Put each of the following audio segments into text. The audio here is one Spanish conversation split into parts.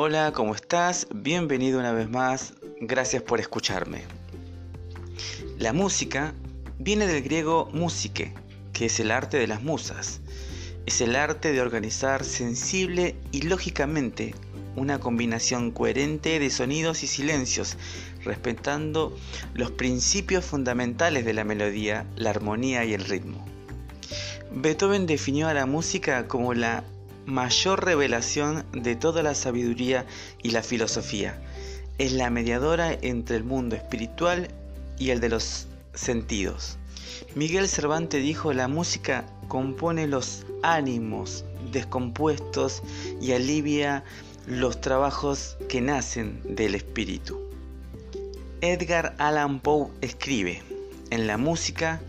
Hola, ¿cómo estás? Bienvenido una vez más. Gracias por escucharme. La música viene del griego musike, que es el arte de las musas. Es el arte de organizar sensible y lógicamente una combinación coherente de sonidos y silencios, respetando los principios fundamentales de la melodía, la armonía y el ritmo. Beethoven definió a la música como la mayor revelación de toda la sabiduría y la filosofía. Es la mediadora entre el mundo espiritual y el de los sentidos. Miguel Cervantes dijo, la música compone los ánimos descompuestos y alivia los trabajos que nacen del espíritu. Edgar Allan Poe escribe, en la música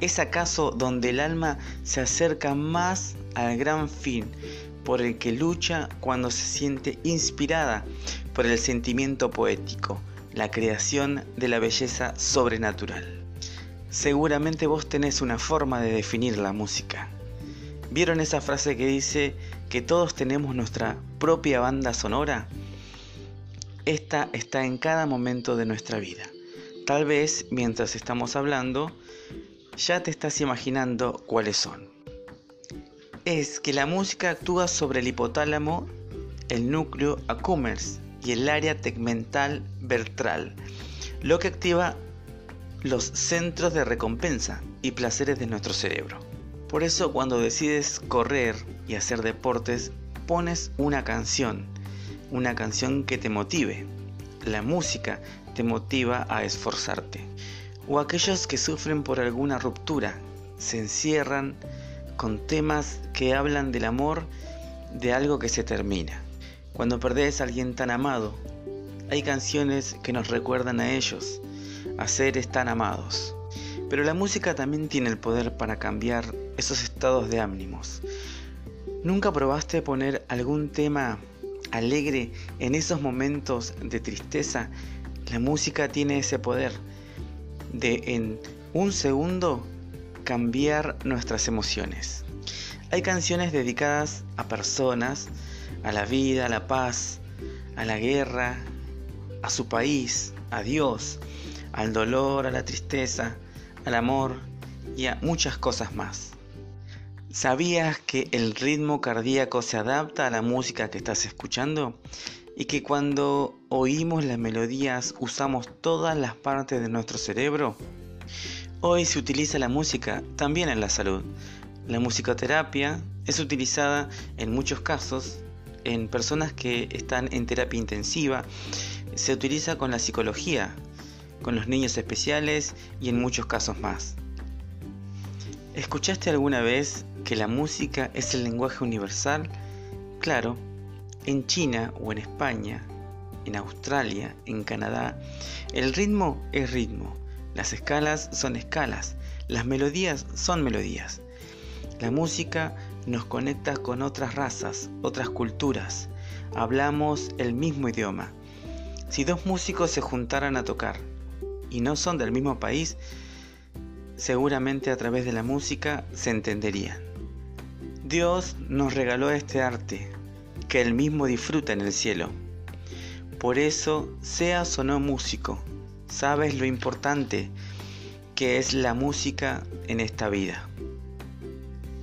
es acaso donde el alma se acerca más al gran fin por el que lucha cuando se siente inspirada por el sentimiento poético, la creación de la belleza sobrenatural. Seguramente vos tenés una forma de definir la música. ¿Vieron esa frase que dice que todos tenemos nuestra propia banda sonora? Esta está en cada momento de nuestra vida. Tal vez mientras estamos hablando ya te estás imaginando cuáles son. Es que la música actúa sobre el hipotálamo, el núcleo accumbens y el área tegmental ventral, lo que activa los centros de recompensa y placeres de nuestro cerebro. Por eso cuando decides correr y hacer deportes, pones una canción, una canción que te motive. La música te motiva a esforzarte. O aquellos que sufren por alguna ruptura, se encierran con temas que hablan del amor de algo que se termina. Cuando perdés a alguien tan amado, hay canciones que nos recuerdan a ellos, a seres tan amados. Pero la música también tiene el poder para cambiar esos estados de ánimos. ¿Nunca probaste poner algún tema alegre en esos momentos de tristeza? La música tiene ese poder de en un segundo cambiar nuestras emociones. Hay canciones dedicadas a personas, a la vida, a la paz, a la guerra, a su país, a Dios, al dolor, a la tristeza, al amor y a muchas cosas más. ¿Sabías que el ritmo cardíaco se adapta a la música que estás escuchando? Y que cuando oímos las melodías usamos todas las partes de nuestro cerebro? Hoy se utiliza la música también en la salud. La musicoterapia es utilizada en muchos casos en personas que están en terapia intensiva. Se utiliza con la psicología, con los niños especiales y en muchos casos más. ¿Escuchaste alguna vez que la música es el lenguaje universal? Claro, en China o en España, en Australia, en Canadá, el ritmo es ritmo, las escalas son escalas, las melodías son melodías. La música nos conecta con otras razas, otras culturas. Hablamos el mismo idioma. Si dos músicos se juntaran a tocar, y no son del mismo país, seguramente a través de la música se entenderían. Dios nos regaló este arte, que Él mismo disfruta en el cielo. Por eso, seas o no músico, sabes lo importante que es la música en esta vida.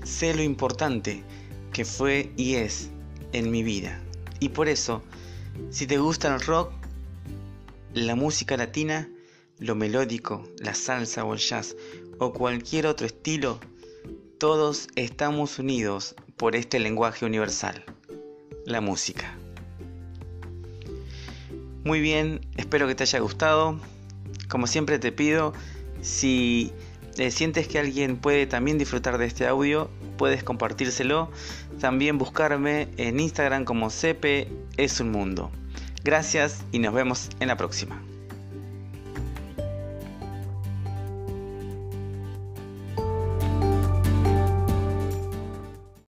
Sé lo importante que fue y es en mi vida. Y por eso, si te gusta el rock, la música latina, lo melódico, la salsa o el jazz o cualquier otro estilo, todos estamos unidos por este lenguaje universal, la música. Muy bien, espero que te haya gustado. Como siempre te pido, si eh, sientes que alguien puede también disfrutar de este audio, puedes compartírselo. También buscarme en Instagram como CP es un mundo. Gracias y nos vemos en la próxima.